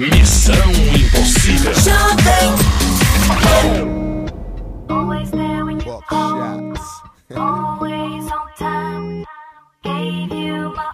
Missão Impossível. Always there when you call, shots. always on time. Gave you my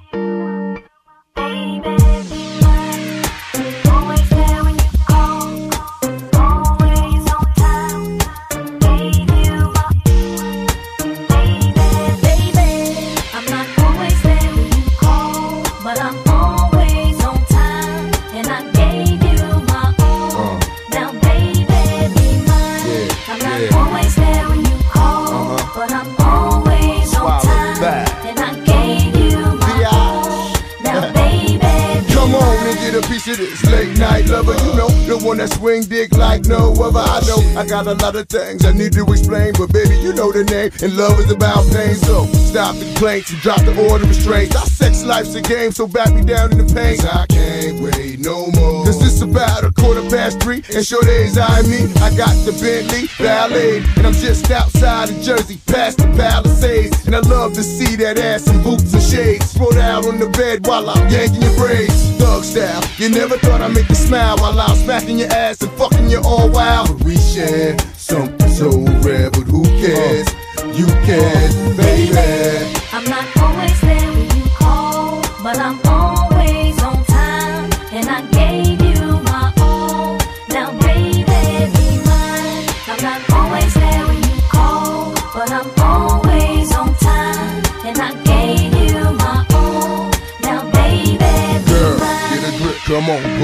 of this late night lover. You know, the one that swing dick like no other. I know I got a lot of things I need to explain, but baby, you know the name. And love is about pain. So stop the complaints and drop the order of restraints. Our sex life's a game, so back me down in the pain. I can't wait no more. Cause it's about a quarter past three, and sure days I me. I got the Bentley Ballet, and I'm just outside of Jersey, past the Palisades. And I love to see that ass in boots and shades. Spread out on the bed while I'm yanking your braids. Thug style, you never thought I'd make you smile while I'm smacking your ass and fucking you all wild. But we share something so rare, but who cares? You care, baby. I'm not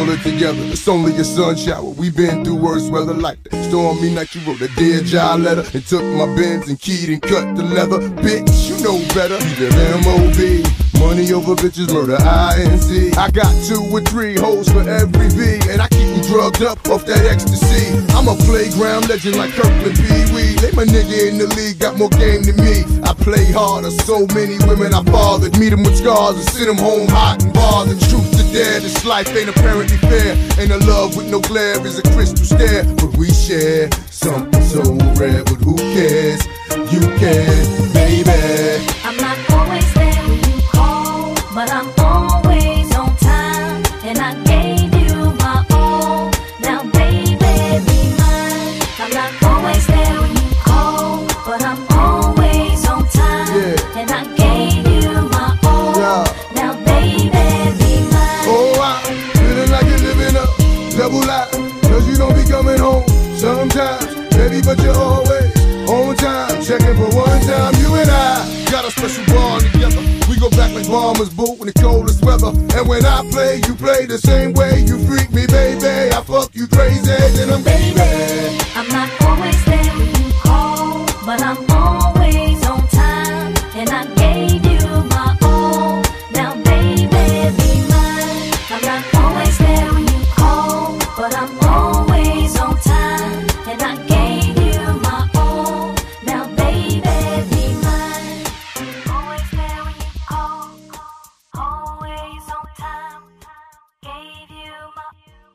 pull it together. It's only a sun shower. We've been through worse weather like that. Stormy night, you wrote a dear job letter and took my bins and keyed and cut the leather. Bitch, you know better. You live MOB. Money over bitches, murder INC. I got two or three hoes for every V, and I keep you drugged up off that ecstasy. I'm a playground legend like Kirkland Pee Wee. They my nigga in the league, got more game than me. I play harder, so many women I fathered. Meet them with scars and send them home hot and bothered. Truth to dare, this life ain't apparently fair. Ain't a love with no glare, is a crystal stare. But we share something so rare, but who cares? You can, baby. But I'm always on time. And I gave you my all. Now, baby, be mine. I'm not always there when you call, but I'm always on time. Yeah. And I gave you my all. Yeah. Now, baby, be mine. Oh, I'm feeling like you're living a double life. Cause you don't be coming home sometimes, baby, but you're the coldest weather. And when I play, you play the same way. You freak me, baby. I fuck you crazy, then I'm baby.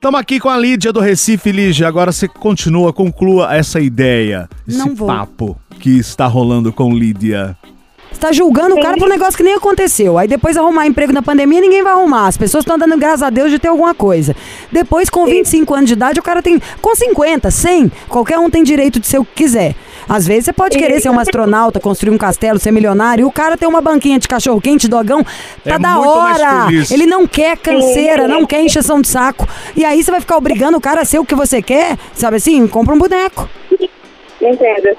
Estamos aqui com a Lídia do Recife, Lídia. Agora você continua, conclua essa ideia, esse Não vou. papo que está rolando com Lídia. Você tá julgando o cara por um negócio que nem aconteceu. Aí depois arrumar emprego na pandemia, ninguém vai arrumar. As pessoas estão dando graças a Deus de ter alguma coisa. Depois, com 25 anos de idade, o cara tem. Com 50, 100, qualquer um tem direito de ser o que quiser. Às vezes você pode querer ser um astronauta, construir um castelo, ser milionário, e o cara tem uma banquinha de cachorro quente, dogão, tá É da hora. Ele não quer canseira, não quer encheção de saco. E aí você vai ficar obrigando o cara a ser o que você quer, sabe assim? Compra um boneco. Entendo.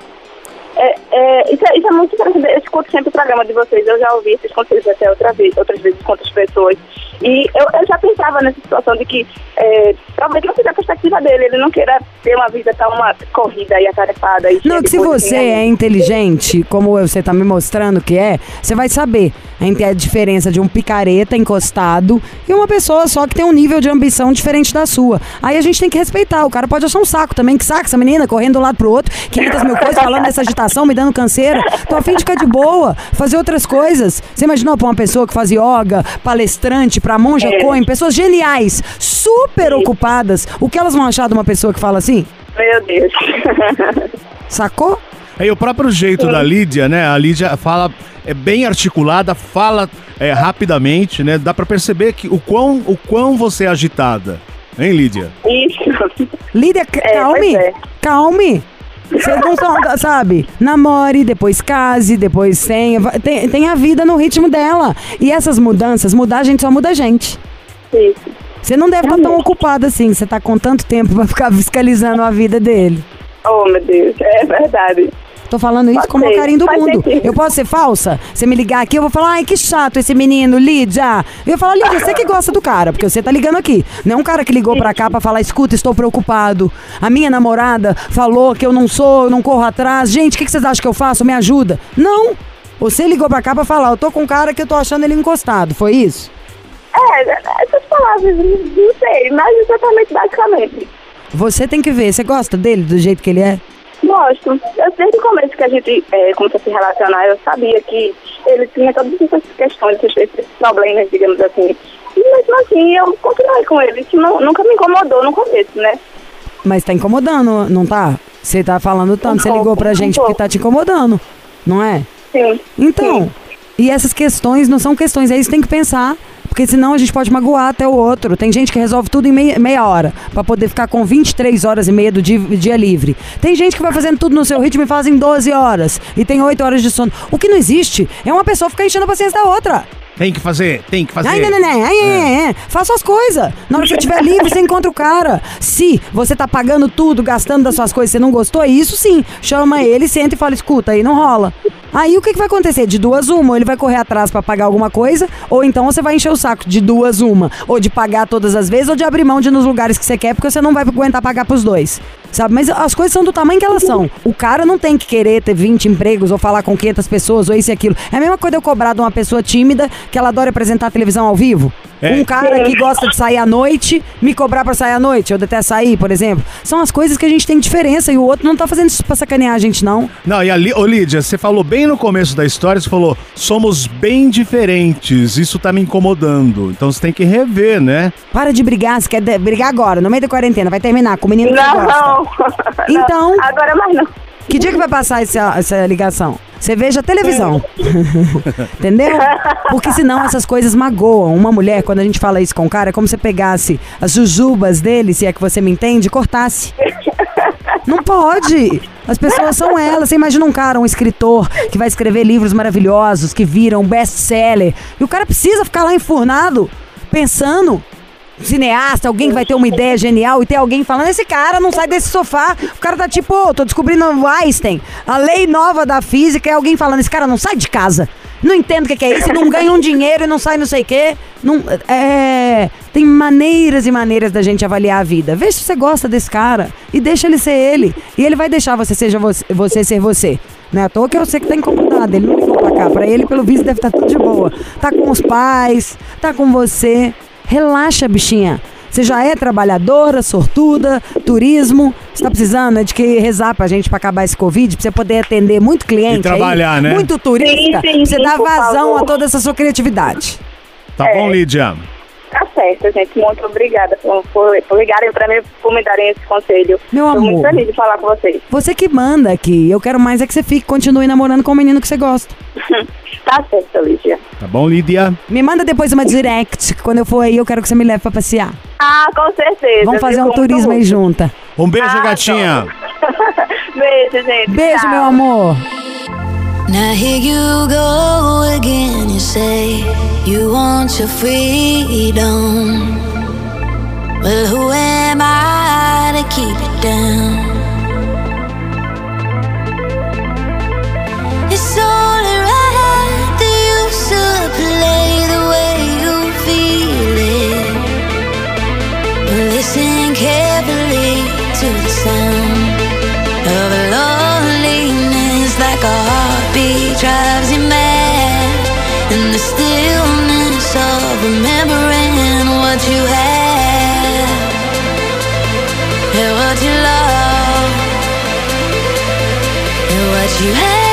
É, é, isso, é, isso é muito interessante. Eu escuto sempre o programa de vocês. Eu já ouvi esses conselhos até outra vez, outras vezes com outras pessoas. E eu, eu já pensava nessa situação de que é, talvez não seja a perspectiva dele. Ele não queira ter uma vida tão uma corrida e atarefada. E Não, que se você é inteligente, como você tá me mostrando que é, você vai saber a diferença de um picareta encostado e uma pessoa só que tem um nível de ambição diferente da sua. Aí a gente tem que respeitar. O cara pode achar um saco também. Que saco essa menina correndo de um lado pro outro, 500 mil coisas, falando dessa agitação, me dando canseira. Tô a fim de ficar de boa, fazer outras coisas. Você imaginou pra uma pessoa que faz yoga, palestrante, pra monja É. coin, pessoas geniais, super ocupadas. O que elas vão achar de uma pessoa que fala assim? Meu Deus. Sacou? Aí o próprio jeito da Lídia, né? A Lídia fala, é bem articulada, fala é, rapidamente, né? Dá pra perceber que o quão, o quão você é agitada. Hein, Lídia? Isso. Lídia, É, calme. é. Calme. Vocês não são, sabe? Namore, depois case, depois tenha. Tem, tem a vida no ritmo dela. E essas mudanças, mudar a gente só muda a gente. Isso. Você não deve estar tão ocupada assim. Você tá com tanto tempo pra ficar fiscalizando a vida dele. Oh, meu Deus. É verdade. Tô falando isso Pode como o ser, carinho do mundo. Eu posso ser falsa? Você me ligar aqui, eu vou falar, ai, que chato esse menino, Lídia. Eu vou falar, Lídia, você que gosta do cara, porque você tá ligando aqui. Não é um cara que ligou pra cá pra falar, escuta, estou preocupado. A minha namorada falou que eu não sou, eu não corro atrás. Gente, o que, que vocês acham que eu faço? Me ajuda. Não. Você ligou pra cá pra falar, eu tô com um cara que eu tô achando ele encostado. Foi isso? É, essas palavras, não sei, mas exatamente, basicamente. Você tem que ver. Você gosta dele do jeito que ele é? Gosto. Eu, desde o começo que a gente é, começou a se relacionar, eu sabia que ele tinha todas essas questões, esses, problemas, digamos assim. E mesmo assim, eu continuei com ele. Isso não, nunca me incomodou no começo, né? Mas tá incomodando, não tá? Você tá falando tanto, Um você ligou pra um gente porque pouco. tá te incomodando, não é? Sim. Então, e essas questões não são questões, é isso que tem que pensar. Porque senão a gente pode magoar até o outro. Tem gente que resolve tudo em meia, meia hora, pra poder ficar com 23 horas e meia do dia, dia livre. Tem gente que vai fazendo tudo no seu ritmo e faz em 12 horas. E tem 8 horas de sono. O que não existe é uma pessoa ficar enchendo a paciência da outra. Tem que fazer, tem que fazer. Ai, não, não, não. Ai, ai, ai, ai. Faça as coisas. Na hora que você estiver livre, você encontra o cara. Se você tá pagando tudo, gastando das suas coisas, você não gostou, isso sim. Chama ele, senta e fala, escuta, aí não rola. Aí o que, que vai acontecer? De duas uma, ou ele vai correr atrás pra pagar alguma coisa, ou então você vai encher o saco de duas uma. Ou de pagar todas as vezes, ou de abrir mão de ir nos lugares que você quer, porque você não vai aguentar pagar pros dois. Sabe? Mas as coisas são do tamanho que elas são. O cara não tem que querer ter 20 empregos ou falar com 500 pessoas ou isso e aquilo. É a mesma coisa eu cobrar de uma pessoa tímida que ela adora apresentar televisão ao vivo. É. Um cara que gosta de sair à noite, me cobrar pra sair à noite, eu detesto sair, por exemplo. São as coisas que a gente tem diferença e o outro não tá fazendo isso pra sacanear a gente, não. Não, e ali, ô Lídia, você falou bem no começo da história, você falou, somos bem diferentes, isso tá me incomodando. Então você tem que rever, né? Para de brigar, você quer brigar agora, no meio da quarentena, vai terminar com o menino que você gosta. Não. Então? Não, Agora mais não. Que dia que vai passar essa, essa ligação? Você veja a televisão. Entendeu? Porque senão essas coisas magoam. Uma mulher, quando a gente fala isso com o cara, é como se você pegasse as jujubas dele, se é que você me entende, e cortasse. Não pode. As pessoas são elas. Você imagina um cara, um escritor, que vai escrever livros maravilhosos, que viram best-seller. E o cara precisa ficar lá enfurnado, pensando. Cineasta, alguém que vai ter uma ideia genial e ter alguém falando, esse cara não sai desse sofá. O cara tá tipo, ô, tô descobrindo o Einstein. A lei nova da física é alguém falando, esse cara não sai de casa. Não entendo o que, é isso, não ganha um dinheiro e não sai não sei o quê. Não, é, tem maneiras e maneiras da gente avaliar a vida. Vê se você gosta desse cara e deixa ele ser ele. E ele vai deixar você, seja você, você ser você. Não é à toa que eu sei que tá incomodado. Ele não ligou pra cá. Pra ele, pelo visto, deve estar tudo de boa. Tá com os pais, tá com você. Relaxa, bichinha. Você já é trabalhadora, sortuda, turismo. Você tá precisando é de que rezar pra gente pra acabar esse Covid, pra você poder atender muito cliente. E trabalhar, aí, né? Muito turista. Sim, sim, pra você por vazão a toda essa sua criatividade. Tá bom, Lídia? Tá certo, gente. Muito obrigada por, por, por ligarem pra mim, por me darem esse conselho. Meu Tô muito amor. feliz de falar com vocês. Você que manda aqui. Eu quero mais é que você fique, continue namorando com o menino que você gosta. tá certo, Lígia. Tá bom, Lídia? Me manda depois uma direct, que quando eu for aí eu quero que você me leve pra passear. Ah, com certeza. Vamos fazer um muito turismo aí junta. Um beijo, Ah, gatinha. Beijo, gente. Beijo, Tchau. meu amor. Now here you go again. You say you want your freedom. Well, who am I to keep it down? It's only right that you should play the way you feel it. Listen carefully to the sound of loneliness like a heartbeat remembering what you had and what you and what you had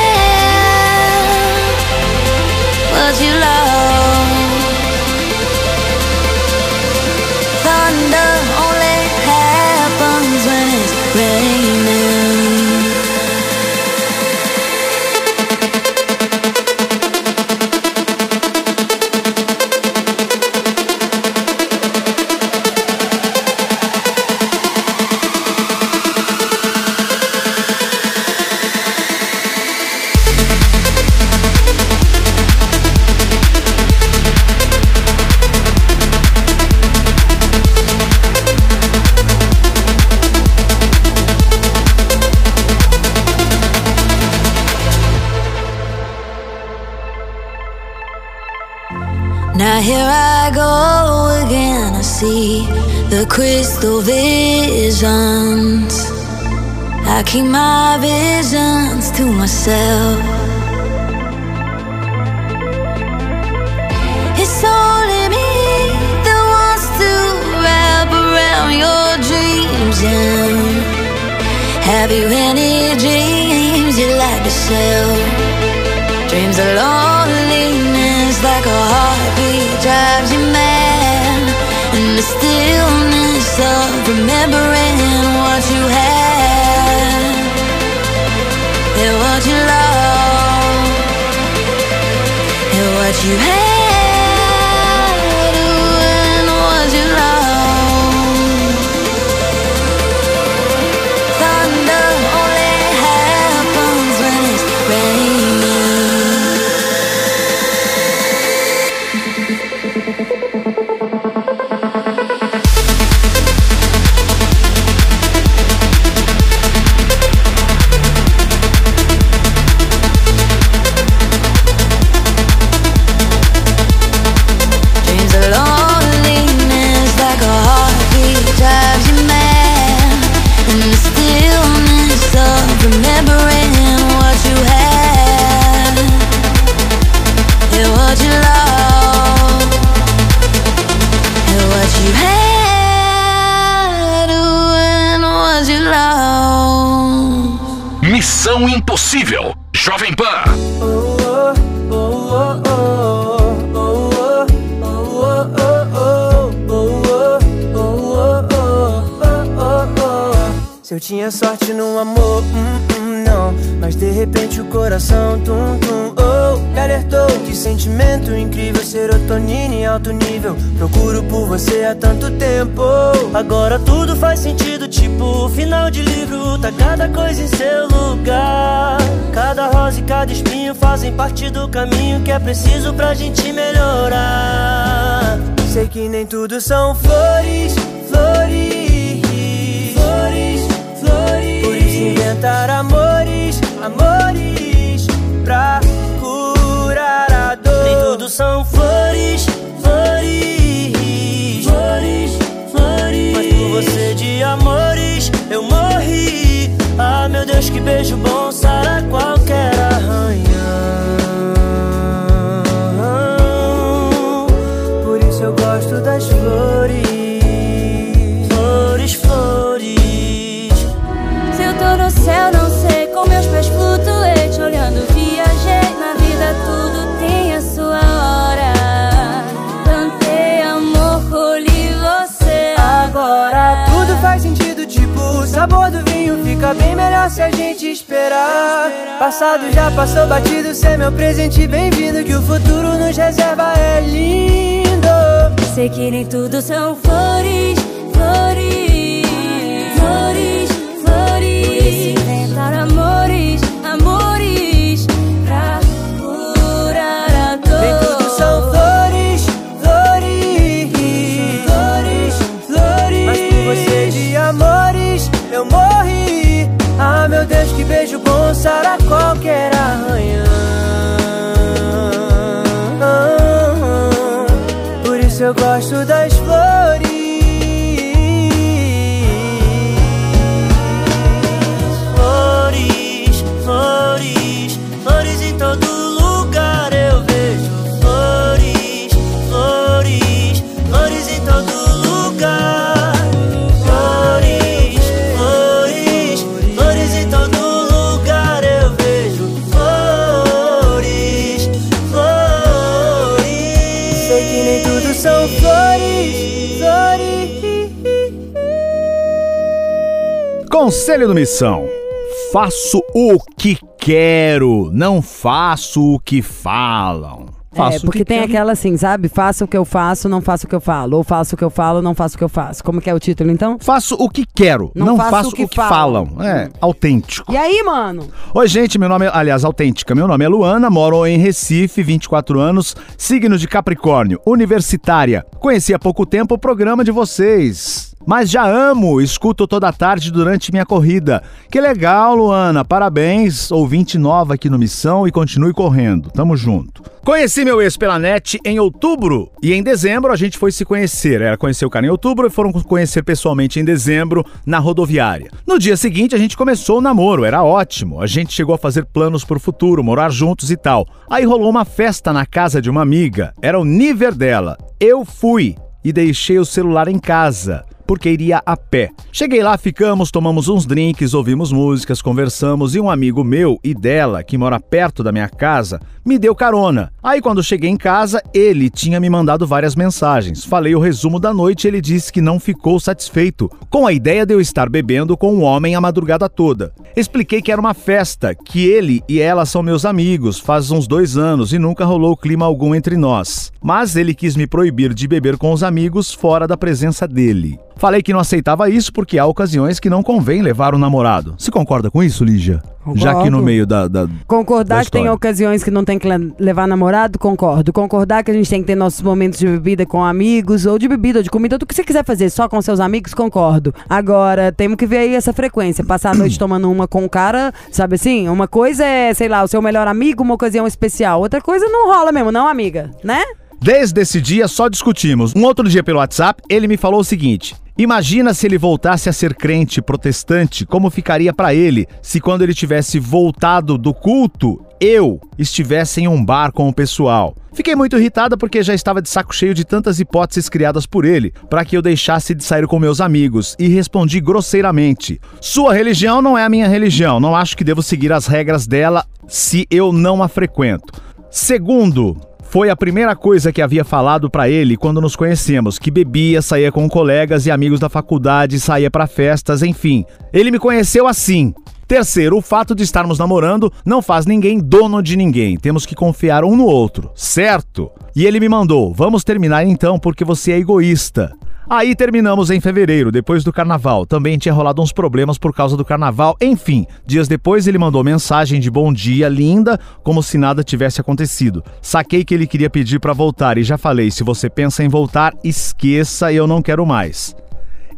há tanto tempo. Agora tudo faz sentido, tipo final de livro. Tá cada coisa em seu lugar. Cada rosa e cada espinho fazem parte do caminho que é preciso pra gente melhorar. Sei que nem tudo são flores, flores, flores, flores. Por isso inventar amores, amores pra curar a dor. Nem tudo são flores, você de amores eu morri. Ah, meu Deus, que beijo bom fica bem melhor se a gente esperar. Passado já passou batido, cê é meu presente bem-vindo. Que o futuro nos reserva é lindo. Sei que nem tudo são flores, beijo bom sara Conselho do Missão. Faço o que quero, não faço o que falam. Faço é, porque que tem quero. aquela assim, sabe? Faça o que eu faço, não faço o que eu falo. Ou faço o que eu falo, não faço o que eu faço. Como que é o título, então? Faço o que quero, Não não, faço faço, o que o que falam. falam. É, autêntico. E aí, mano? Oi, gente, meu nome é, aliás, autêntica. Meu nome é Luana, moro em Recife, 24 anos, signo de Capricórnio, universitária. Conheci há pouco tempo o programa de vocês. Mas já amo, escuto toda tarde durante minha corrida. Que legal, Luana, parabéns, ouvinte nova aqui no Missão e continue correndo, tamo junto. Conheci meu ex pela net em outubro e em dezembro a gente foi se conhecer. Ela conheceu o cara em outubro e foram conhecer pessoalmente em dezembro na rodoviária. No dia seguinte a gente começou o namoro, era ótimo. A gente chegou a fazer planos pro futuro, morar juntos e tal. Aí rolou uma festa na casa de uma amiga, era o nível dela. Eu fui e deixei o celular em casa porque iria a pé. Cheguei lá, ficamos, tomamos uns drinks, ouvimos músicas, conversamos e um amigo meu e dela, que mora perto da minha casa, me deu carona. Aí quando cheguei em casa, ele tinha me mandado várias mensagens. Falei o resumo da noite e ele disse que não ficou satisfeito com a ideia de eu estar bebendo com um homem a madrugada toda. Expliquei que era uma festa, que ele e ela são meus amigos faz uns dois anos e nunca rolou clima algum entre nós. Mas ele quis me proibir de beber com os amigos fora da presença dele. Falei que não aceitava isso porque há ocasiões que não convém levar o namorado. Se concorda com isso, Lígia? Concordo. Já que no meio da. da concordar da que tem ocasiões que não tem que levar namorado, concordo. Concordar que a gente tem que ter nossos momentos de bebida com amigos, ou de bebida, ou de comida, ou do que você quiser fazer só com seus amigos, concordo. Agora, temos que ver aí essa frequência. Passar a noite tomando uma com o um cara, sabe assim? Uma coisa é, sei lá, o seu melhor amigo, uma ocasião especial. Outra coisa não rola mesmo, não, amiga? Né? Desde esse dia só discutimos. Um outro dia pelo WhatsApp, ele me falou o seguinte: Imagina se ele voltasse a ser crente protestante, como ficaria para ele se quando ele tivesse voltado do culto, eu estivesse em um bar com o pessoal. Fiquei muito irritada porque já estava de saco cheio de tantas hipóteses criadas por ele para que eu deixasse de sair com meus amigos e respondi grosseiramente: Sua religião não é a minha religião, não acho que devo seguir as regras dela se eu não a frequento. Segundo, foi a primeira coisa que havia falado para ele quando nos conhecemos, que bebia, saía com colegas e amigos da faculdade, saía para festas, enfim. Ele me conheceu assim. Terceiro, o fato de estarmos namorando não faz ninguém dono de ninguém. Temos que confiar um no outro, certo? E ele me mandou: "Vamos terminar então porque você é egoísta". Aí terminamos em fevereiro, depois do carnaval. Também tinha rolado uns problemas por causa do carnaval. Enfim, dias depois ele mandou mensagem de bom dia linda, como se nada tivesse acontecido. Saquei que ele queria pedir para voltar e já falei: se você pensa em voltar, esqueça, eu não quero mais.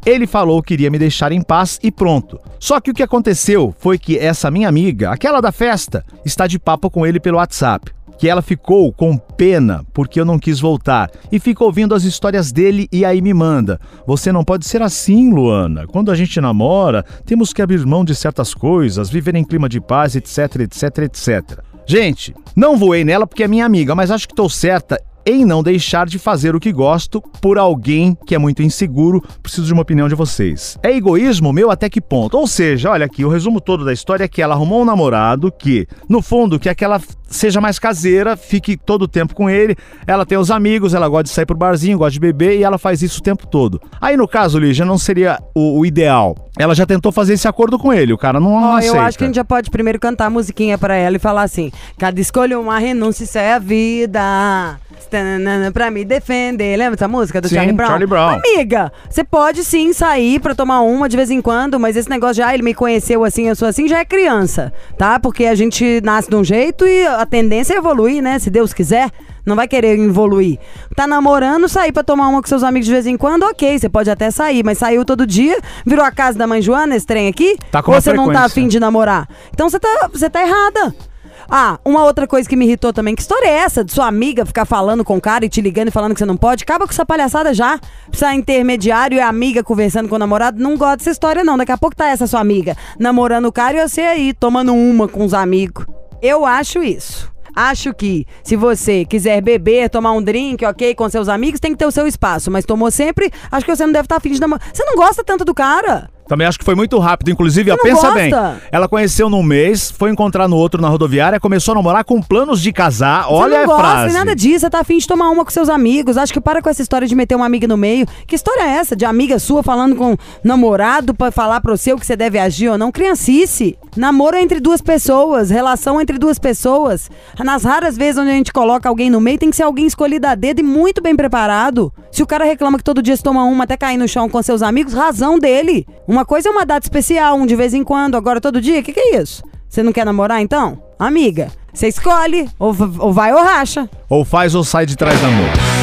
Ele falou que iria me deixar em paz e pronto. Só que o que aconteceu foi que essa minha amiga, aquela da festa, está de papo com ele pelo WhatsApp que ela ficou com pena porque eu não quis voltar e fica ouvindo as histórias dele e aí me manda. Você não pode ser assim, Luana. Quando a gente namora, temos que abrir mão de certas coisas, viver em clima de paz, etc, etc, etc. Gente, não voei nela porque é minha amiga, mas acho que estou certa em não deixar de fazer o que gosto por alguém que é muito inseguro. Preciso de uma opinião de vocês. É egoísmo meu até que ponto? Ou seja, olha aqui, o resumo todo da história é que ela arrumou um namorado que, no fundo, que é aquela seja mais caseira, fique todo o tempo com ele. Ela tem os amigos, ela gosta de sair pro barzinho, gosta de beber e ela faz isso o tempo todo. Aí no caso, Lígia, não seria o, o ideal. Ela já tentou fazer esse acordo com ele, o cara não, não oh, aceita. Eu acho que a gente já pode primeiro cantar a musiquinha para ela e falar assim: cada escolha uma renúncia, isso é a vida. Pra me defender, lembra essa música do sim, Charlie Brown? Charlie Brown? Amiga, você pode sim sair pra tomar uma de vez em quando, mas esse negócio já, ele me conheceu assim, eu sou assim, já é criança, tá? Porque a gente nasce de um jeito e a tendência é evoluir, né? Se Deus quiser, não vai querer evoluir. Tá namorando, sair pra tomar uma com seus amigos de vez em quando, ok, você pode até sair, mas saiu todo dia, virou a casa da mãe Joana, esse trem aqui, tá com ou você não tá afim de namorar. Então você tá, você tá errada. Ah, uma outra coisa que me irritou também, que história é essa de sua amiga ficar falando com o cara e te ligando e falando que você não pode? Acaba com essa palhaçada já. Precisa intermediário e amiga conversando com o namorado. Não gosto dessa história, não. Daqui a pouco tá essa sua amiga namorando o cara e você aí tomando uma com os amigos. Eu acho isso. Acho que se você quiser beber, tomar um drink, ok, com seus amigos, tem que ter o seu espaço. Mas tomou sempre, acho que você não deve estar tá afim de namorar. Você não gosta tanto do cara. Também acho que foi muito rápido. Inclusive, a pensa gosta? bem. Ela conheceu num mês, foi encontrar no outro na rodoviária, começou a namorar com planos de casar. Você Olha não a gosta, frase. nada disso, você tá afim de tomar uma com seus amigos. Acho que para com essa história de meter uma amiga no meio. Que história é essa de amiga sua falando com namorado para falar pro seu que você deve agir ou não? Criancice. Namoro é entre duas pessoas, relação é entre duas pessoas. Nas raras vezes onde a gente coloca alguém no meio, tem que ser alguém escolhido a dedo e muito bem preparado. Se o cara reclama que todo dia se toma uma até cair no chão com seus amigos, razão dele. Um uma coisa é uma data especial, um de vez em quando, agora todo dia. O que, que é isso? Você não quer namorar então? Amiga, você escolhe, ou, ou vai ou racha. Ou faz ou sai de trás da mão.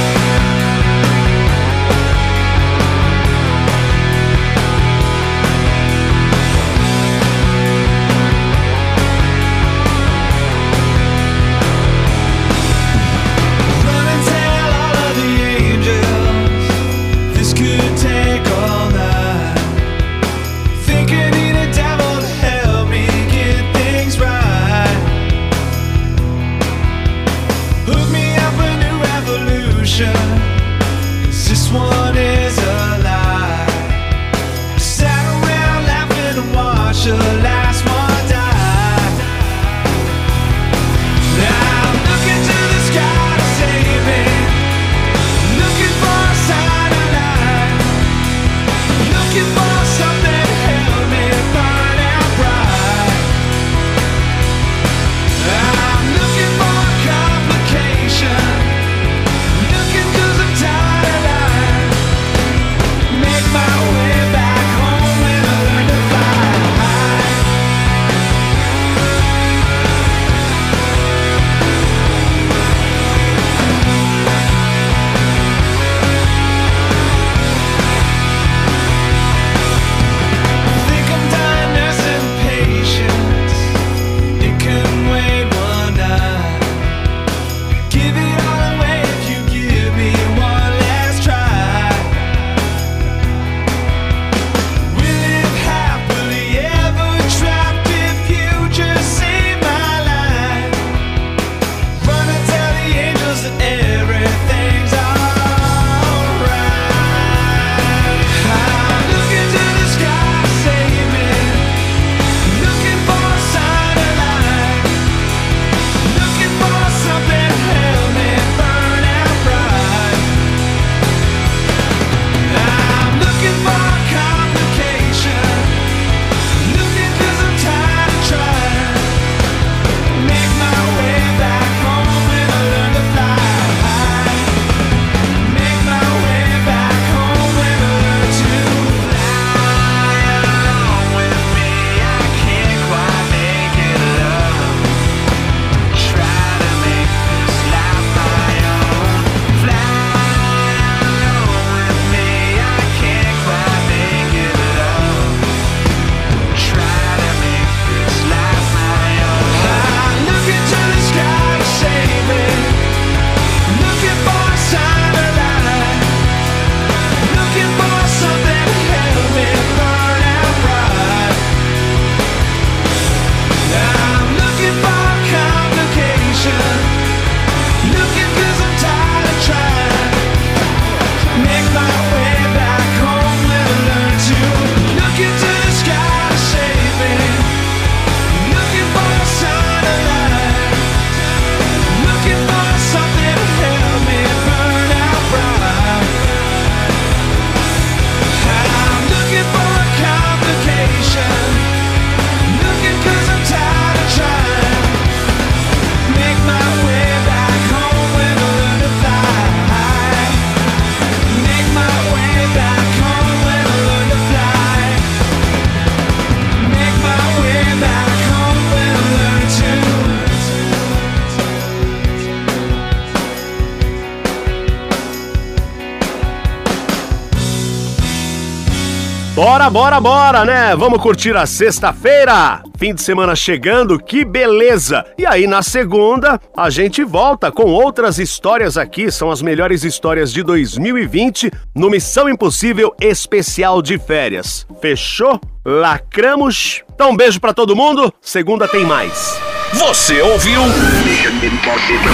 Bora, bora, bora, né? Vamos curtir a sexta-feira. Fim de semana chegando, que beleza! E aí na segunda a gente volta com outras histórias aqui, são as melhores histórias de 2020 no Missão Impossível especial de férias. Fechou? Lacramos? Então um beijo pra todo mundo. Segunda tem mais. Você ouviu?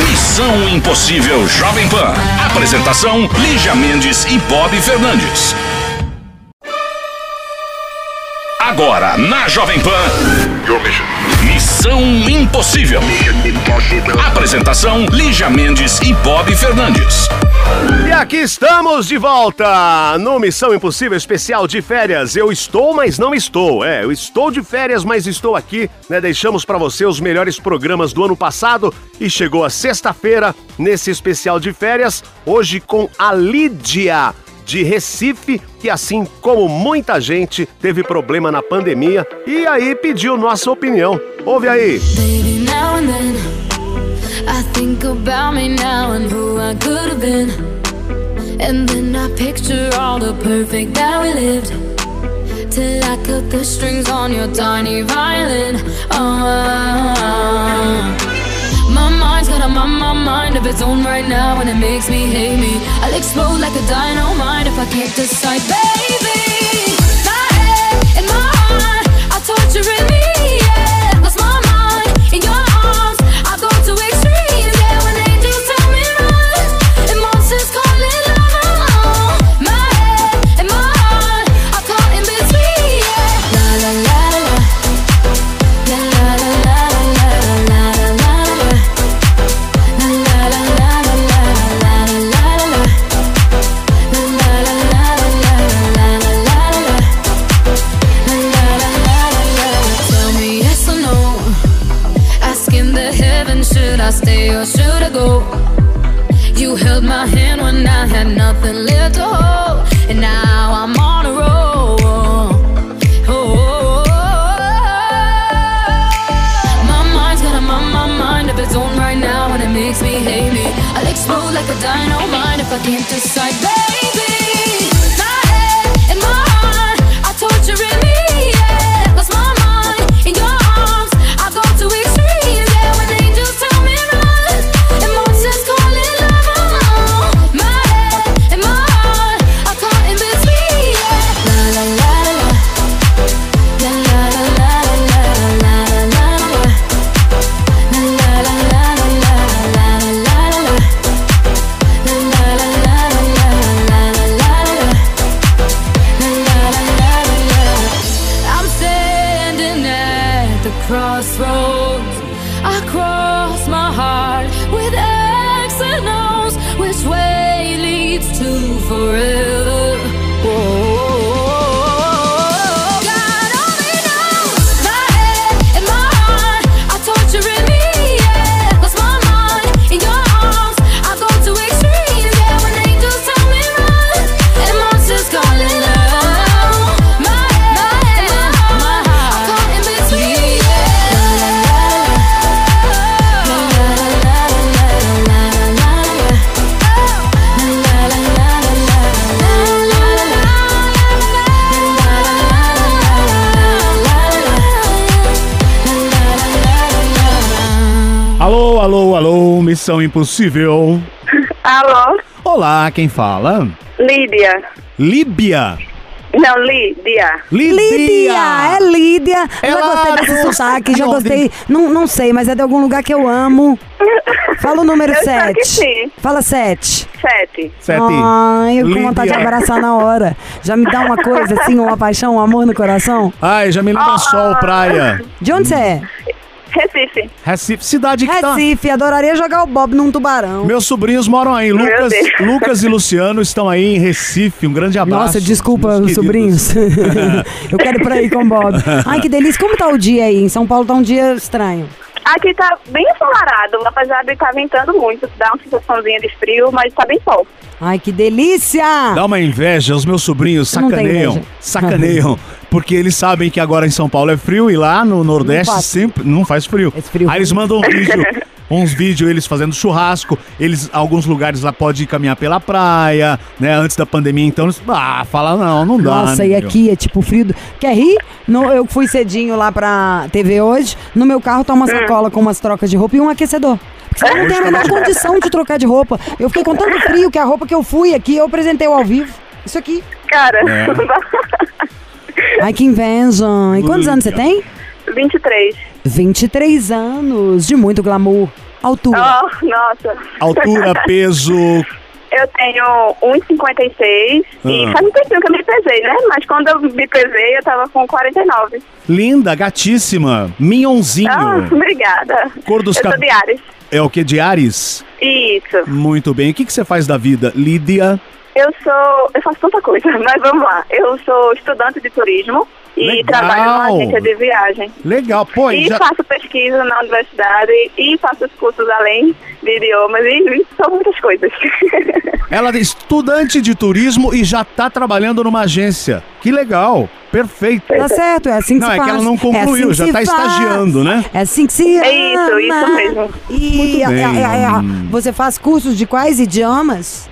Missão Impossível Jovem Pan. Apresentação: Lígia Mendes e Bob Fernandes. Agora, na Jovem Pan. Missão Impossível. Apresentação: Lígia Mendes e Bob Fernandes. E aqui estamos de volta no Missão Impossível Especial de Férias. Eu estou, mas não estou. É, eu estou de férias, mas estou aqui, né? Deixamos pra você os melhores programas do ano passado e chegou a sexta-feira nesse especial de férias, hoje com a Lídia de Recife, que assim como muita gente teve problema na pandemia e aí pediu nossa opinião. Ouve aí. And then I picture all the perfect that we lived. Till I cut the strings on your tiny violin. Oh, my mind of its own right now, and it makes me hate me. I'll explode like a dynamite if I can't decide, baby. My head and my heart are torturing me. Left and now I'm on a roll. Oh, my a my, mind of its own right now, and it makes me hate me. I'll explode like a dynamite if I can't decide, baby. Missão Impossível. Alô? Olá, quem fala? Lídia. Líbia. Não, Lídia. Lídia, é Lídia. É já lá gostei desse sotaque, já gostei. Não, não sei, mas é de algum lugar que eu amo. Fala o número Eu espero que 7. sim. Fala 7. Sete. Sete. Ai, eu com vontade de Lídia. abraçar na hora. Já me dá uma coisa assim, uma paixão, um amor no coração. Ai, já me lembra sol, praia. De onde você é? Recife. Recife, cidade que tá... Recife, adoraria jogar o Bob num tubarão. Meus sobrinhos moram aí. Lucas. Lucas e Luciano estão aí em Recife. Um grande abraço. Nossa, desculpa, meus os sobrinhos. eu quero ir pra aí com o Bob. Ai, que delícia. Como tá o dia aí? Em São Paulo tá um dia estranho. Aqui tá bem ensolarado, apesar de estar ventando muito, dá uma sensaçãozinha de frio, mas tá bem sol. Ai, que delícia! Dá uma inveja, os meus sobrinhos não sacaneiam, sacaneiam, porque eles sabem que agora em São Paulo é frio e lá no Nordeste faz. sempre não faz frio. Faz frio. Aí eles mandam um vídeo, uns vídeos eles fazendo churrasco, eles, alguns lugares lá pode caminhar pela praia, né? Antes da pandemia, então eles, ah, fala não, não dá. Nossa, né, e meu? aqui é tipo frio. do- Quer rir? No, eu fui cedinho lá pra TV hoje. No meu carro tá uma sacola com umas trocas de roupa e um aquecedor. Porque você não tem a menor condição de trocar de roupa. Eu fiquei com tanto frio que a roupa que eu fui aqui, eu apresentei ao vivo. Isso aqui. Cara, É. Ai, que inveja. E quantos anos você tem? 23. 23 anos. De muito glamour. Altura. Oh, nossa. Altura, peso. Eu tenho 1,56 e Ah. faz um tempinho que eu me pesei, né? Mas quando eu me pesei, eu tava com 49. Linda, gatíssima, minhonzinho. Ah, obrigada. Cor dos eu sou de Ares. É o que de Ares? Isso. Muito bem. O que, que você faz da vida, Lídia? Eu sou. Eu faço tanta coisa, mas vamos lá. Eu sou estudante de turismo e Legal. trabalho numa agência de viagem. Legal, pô, e E já... faço pesquisa na universidade e faço os cursos além de idiomas e, e são muitas coisas. ela é estudante de turismo e já tá trabalhando numa agência. Que legal, perfeito. Tá certo, é assim que Não, se é que faz. ela não concluiu, É assim que já tá faz. estagiando, né? É assim que se É isso, isso mesmo. E Muito bem. é, é, é, você faz cursos de quais idiomas?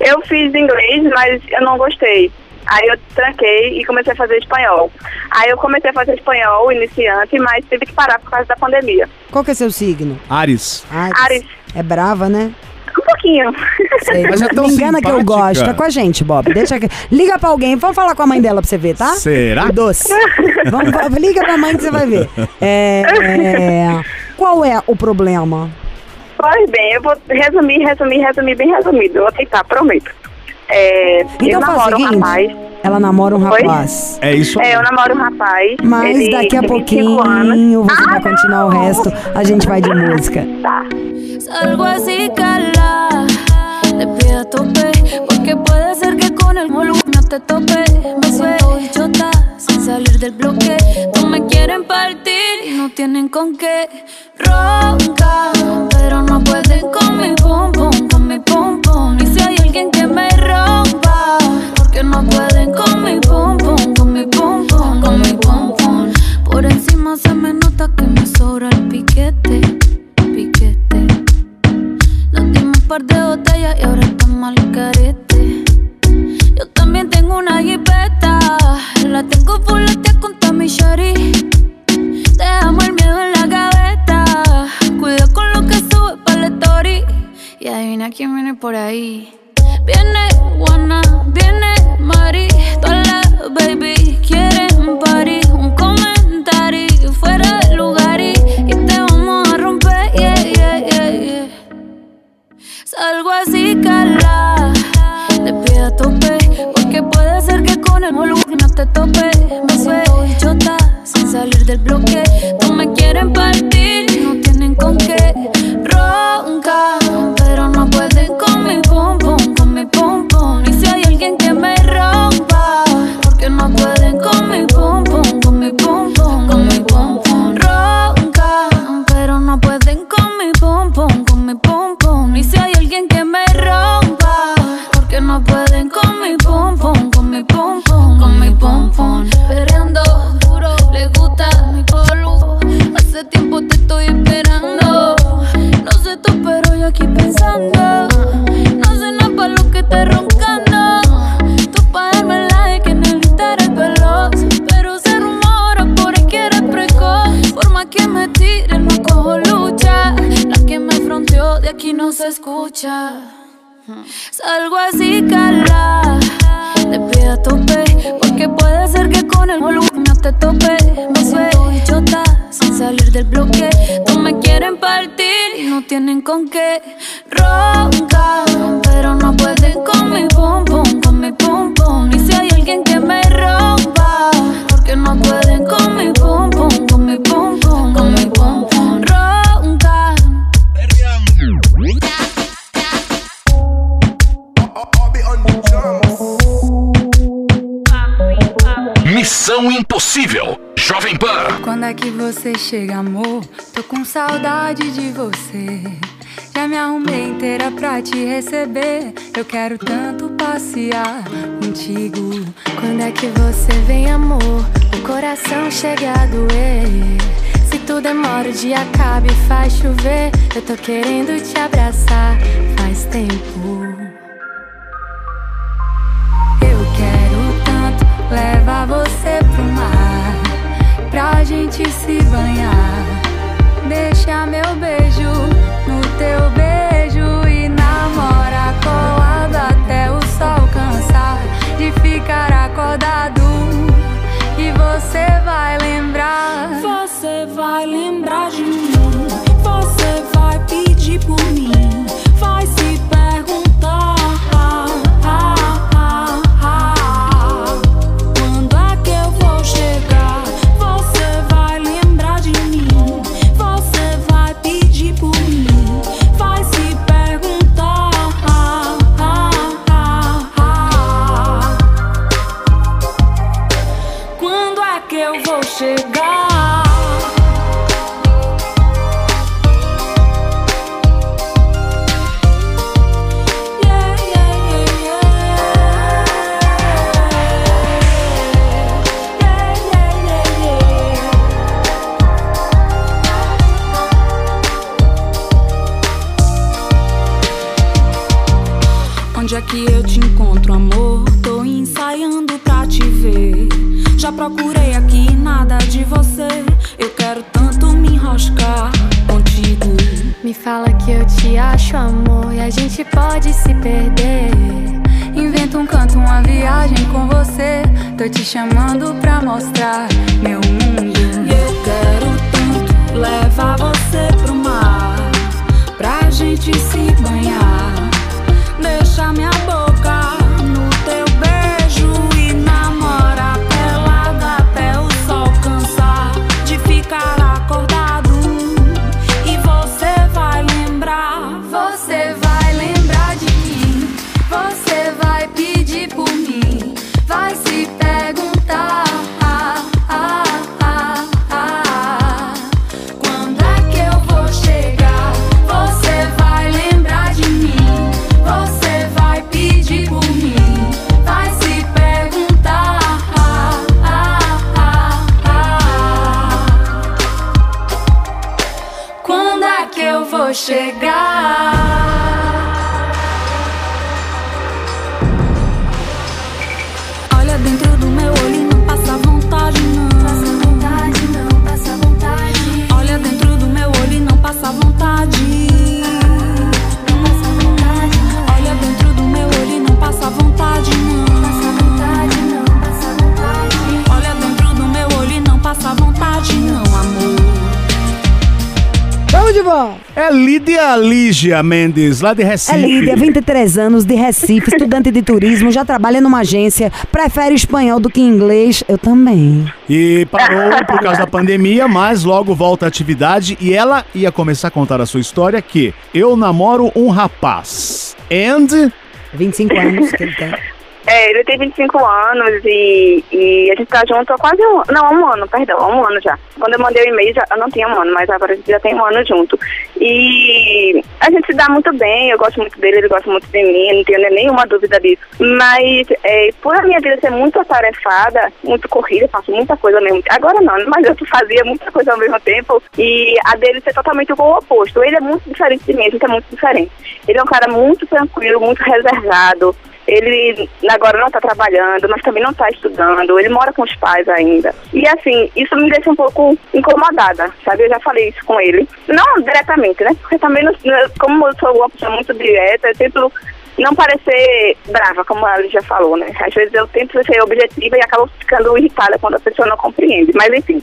eu fiz inglês, mas eu não gostei. Aí eu tranquei e comecei a fazer espanhol. Aí eu comecei a fazer espanhol iniciante, mas tive que parar por causa da pandemia. Qual que é seu signo? Ares. Ares. Ares. É brava, né? Um pouquinho. Sei. Mas é tão Me engana que eu simpática. gosto. Tá com a gente, Bob. Deixa que... Liga pra alguém. Vamos falar com a mãe dela pra você ver, tá? Será? Doce. Vamos, vamos- liga pra mãe que você vai ver. É, é, Qual é o problema? Pois bem, eu vou resumir, resumir, resumir, bem resumido. Eu vou tentar, prometo. É, Então eu faz o namoro um seguinte. rapaz. Ela namora um Oi? rapaz. É isso aí. É, eu namoro um rapaz. Mas ele daqui a tem 25 pouquinho anos. você vai continuar o resto. A gente vai de música. Tá. Salgo así, cala. Te pido a tope. Porque puede ser que con el volumen te tope. Me suelto chota sin salir del bloque. No me quieren partir y no tienen con qué. Ronca, pero no pueden con mi pum pum, con mi pum pum. Y si La tengo fuletea con Tommy Shari. Dejamos el miedo en la gaveta. Cuida con lo que sube para la story. Y adivina quién viene por ahí. Viene Juana, viene Mari. Todas las baby quieren party. Un comentario fuera de lugar y, y te vamos a romper. Yeah, yeah, yeah, yeah. Salgo así, cala. Te pido a tope. Porque puede ser que con el volumen no te tope. Me suelto y chota sin salir del bloque. No me quieren partir no tienen con qué. Ronca, pero no pueden con mi pum pum, con mi pum pum. Y si hay alguien que me você chega, amor? Tô com saudade de você. Já me arrumei inteira pra te receber. Eu quero tanto passear contigo. Quando é que você vem, amor? O coração chega a doer. Se muito demora, o dia acaba e faz chover. Eu tô querendo te abraçar faz tempo. Eu quero tanto levar você pro pra gente se banhar. Deixa meu beijo no teu beijo que eu te encontro, amor? Tô ensaiando pra te ver. Já procurei aqui nada de você. Eu quero tanto me enroscar contigo. Me fala que eu te acho amor e a gente pode se perder. Inventa um canto, uma viagem com você. Tô te chamando pra mostrar meu mundo. E eu quero tanto levar você pro mar. Pra gente se banhar. Deixa minha boca É Lídia Lígia Mendes, lá de Recife. É Lídia, 23 anos, de Recife, estudante de turismo, já trabalha numa agência, prefere espanhol do que inglês. Eu também. E parou por causa da pandemia, mas logo volta à atividade e ela ia começar a contar a sua história que eu namoro um rapaz. And 25 anos que ele tem. É, ele tem 25 anos e, e a gente tá junto há quase um. Não, há um ano, perdão, há um ano já. Quando eu mandei o e-mail, já, eu não tinha um ano, mas agora a gente já tem um ano junto. E a gente se dá muito bem, eu gosto muito dele, ele gosta muito de mim, não tenho nenhuma dúvida disso. Mas é, por a minha vida ser muito atarefada, muito corrida, faço muita coisa ao mesmo tempo. Agora não, mas eu fazia muita coisa ao mesmo tempo e a dele ser totalmente o oposto. Ele é muito diferente de mim, a gente é muito diferente. Ele é um cara muito tranquilo, muito reservado. Ele agora não está trabalhando, mas também não está estudando. Ele mora com os pais ainda. E assim, isso me deixa um pouco incomodada, sabe? Eu já falei isso com ele. Não diretamente, né? Porque também, como eu sou uma pessoa muito direta, eu tento não parecer brava, como a já falou, né? Às vezes eu tento ser objetiva e acabo ficando irritada quando a pessoa não compreende. Mas enfim,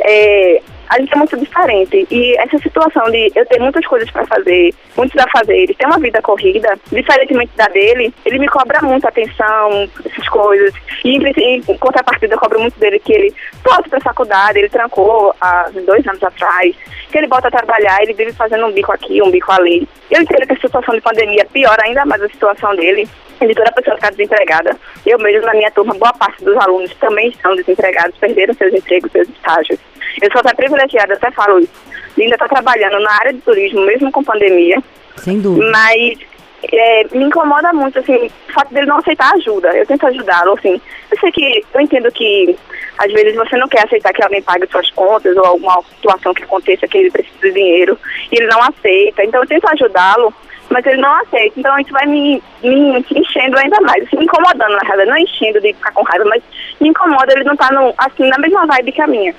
é, a gente é muito diferente. E essa situação de eu ter muitas coisas para fazer, muitos a fazer, ele tem uma vida corrida, diferentemente da dele, ele me cobra muita atenção, essas coisas. E em, contrapartida, eu cobro muito dele que ele pode para faculdade, ele trancou há dois anos atrás, que ele volta a trabalhar, ele vive fazendo um bico aqui, um bico ali. Eu entendo que a situação de pandemia piora ainda mais a situação dele. Ele toda pessoa está desempregada. Eu mesmo, na minha turma, boa parte dos alunos também estão desempregados, perderam seus empregos, seus estágios. Eu sou até privilegiada, até falo isso. Linda está trabalhando na área de turismo, mesmo com pandemia. Sem dúvida. Mas é, me incomoda muito, assim, o fato dele não aceitar ajuda. Eu tento ajudá-lo, assim. Eu sei que, eu entendo que às vezes você não quer aceitar que alguém pague suas contas ou alguma situação que aconteça que ele precisa de dinheiro e ele não aceita. Então eu tento ajudá-lo, mas ele não aceita. Então isso vai me, me enchendo ainda mais, assim, me incomodando na realidade, não enchendo de ficar com raiva, mas me incomoda ele não estar no, assim, na mesma vibe que a minha.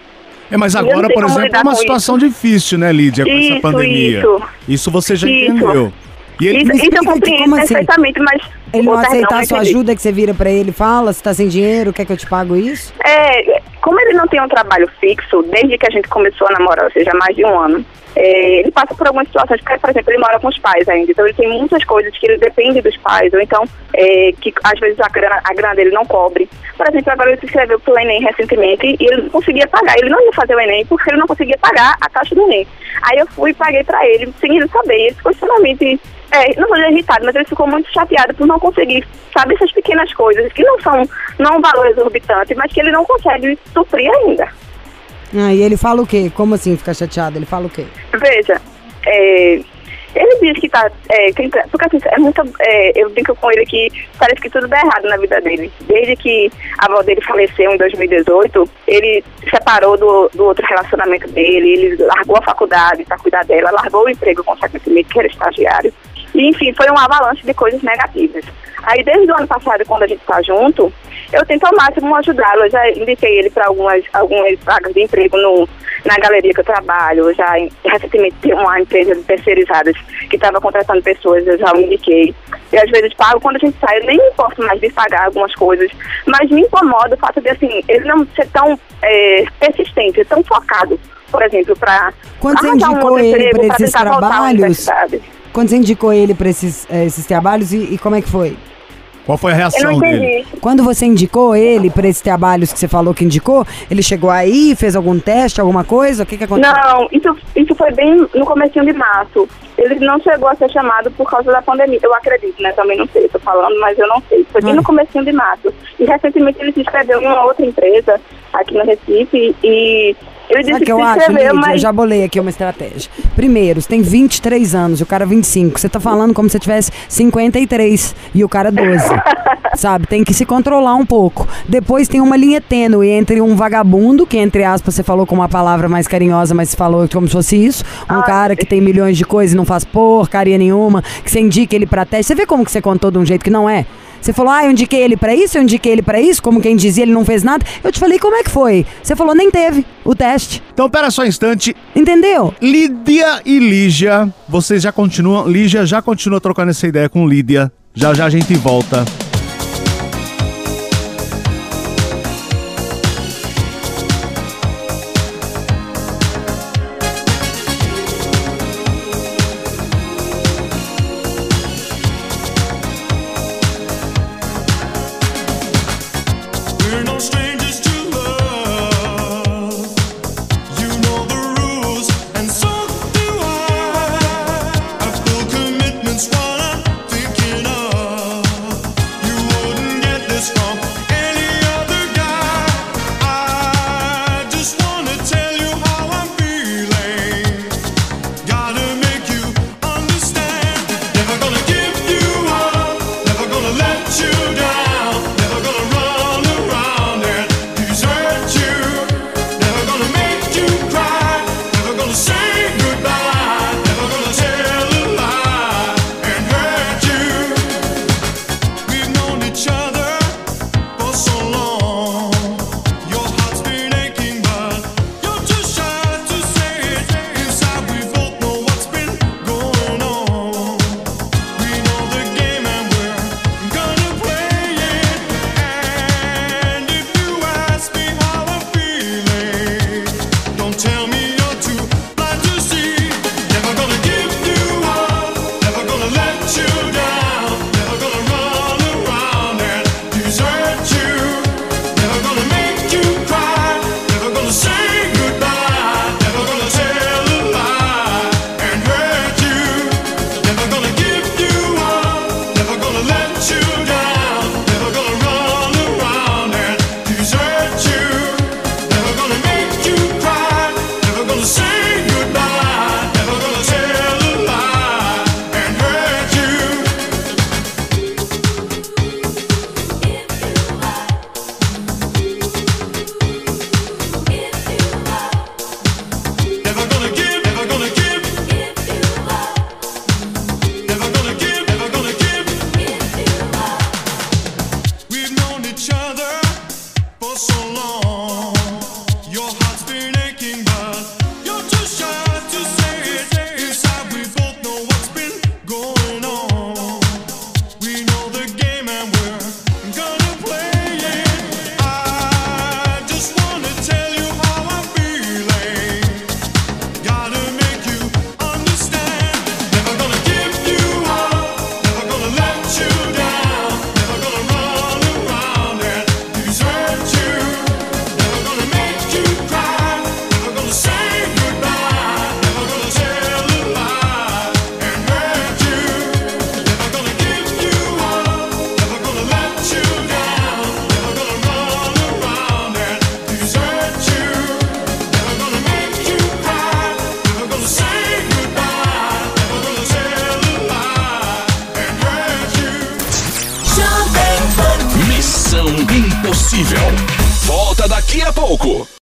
É, mas agora, por exemplo, é uma situação difícil, né, Lídia, com essa Isso, pandemia. isso. Isso você já Isso. entendeu. E ele, Isso, isso eu compreendo assim? perfeitamente, mas... Ele não aceitar a não sua ajuda que você vira pra ele e fala, se tá sem dinheiro, quer que eu te pago isso? É, como ele não tem um trabalho fixo, desde que a gente começou a namorar, ou seja, há mais de um ano, é, ele passa por algumas situações, porque, por exemplo, ele mora com os pais ainda, então ele tem muitas coisas que ele depende dos pais, ou então é, que às vezes a grana, a grana dele não cobre. Por exemplo, agora ele se inscreveu pro Enem recentemente e ele não conseguia pagar, ele não ia fazer o Enem porque ele não conseguia pagar a taxa do Enem. Aí eu fui e paguei pra ele, sem ele saber, ele ficou extremamente, é, não vou dizer irritado, mas ele ficou muito chateado por não conseguir, sabe, essas pequenas coisas que não são, não um valor exorbitante, mas que ele não consegue suprir ainda. Ah, e ele fala o quê? Como assim ficar chateado? Ele fala o quê? Veja, é, ele diz que tá. É, porque assim, é muito. é, eu brinco com ele que parece que tudo dá errado na vida dele. Desde que a avó dele faleceu em 2018, ele separou do, do outro relacionamento dele, ele largou a faculdade para cuidar dela, largou o emprego consequentemente, que era estagiário. E, enfim, foi um avalanche de coisas negativas. Aí, desde o ano passado, quando a gente está junto, eu tento ao máximo ajudá-lo. Eu já indiquei ele para algumas, algumas vagas de emprego no, na galeria que eu trabalho. Eu já, recentemente, tem uma empresa de terceirizadas que estava contratando pessoas, eu já o indiquei. E às vezes pago, quando a gente sai, eu nem me importo mais de pagar algumas coisas. Mas me incomoda o fato de, assim, ele não ser tão é, persistente, tão focado, por exemplo, para Quando você um indicou outro ele pra esses trabalhos. Quando você indicou ele pra esses, eh, esses trabalhos e, e como é que foi? Qual foi a Eu reação não dele? Quando você indicou ele pra esses trabalhos que você falou que indicou, ele chegou aí, fez algum teste, alguma coisa? O que que aconteceu? Não, isso, isso foi bem no comecinho de março. Ele não chegou a ser chamado por causa da pandemia. Eu acredito, né? Também não sei, tô falando, mas eu não sei. Foi bem Ah. no comecinho de março. E recentemente ele se inscreveu em uma outra empresa aqui no Recife e ele disse Sabe o que eu acho, Lídia? Eu mas... já bolei aqui uma estratégia. Primeiro, você tem 23 anos e o cara 25. Você tá falando como se você tivesse 53 e o cara 12. Sabe? Tem que se controlar um pouco. Depois tem uma linha tênue entre um vagabundo, que entre aspas você falou com uma palavra mais carinhosa, mas falou como se fosse isso. Um cara que tem milhões de coisas e não faz porcaria nenhuma, que você indica ele pra teste. Você vê como que você contou de um jeito que não é? Você falou, ah, eu indiquei ele pra isso, eu indiquei ele pra isso, como quem dizia, ele não fez nada. Eu te falei, como é que foi? Você falou, nem teve o teste. Então, pera só um instante. Entendeu? Lídia e Lígia, vocês já continuam. Lígia já continua trocando essa ideia com Lídia. Já já a gente volta.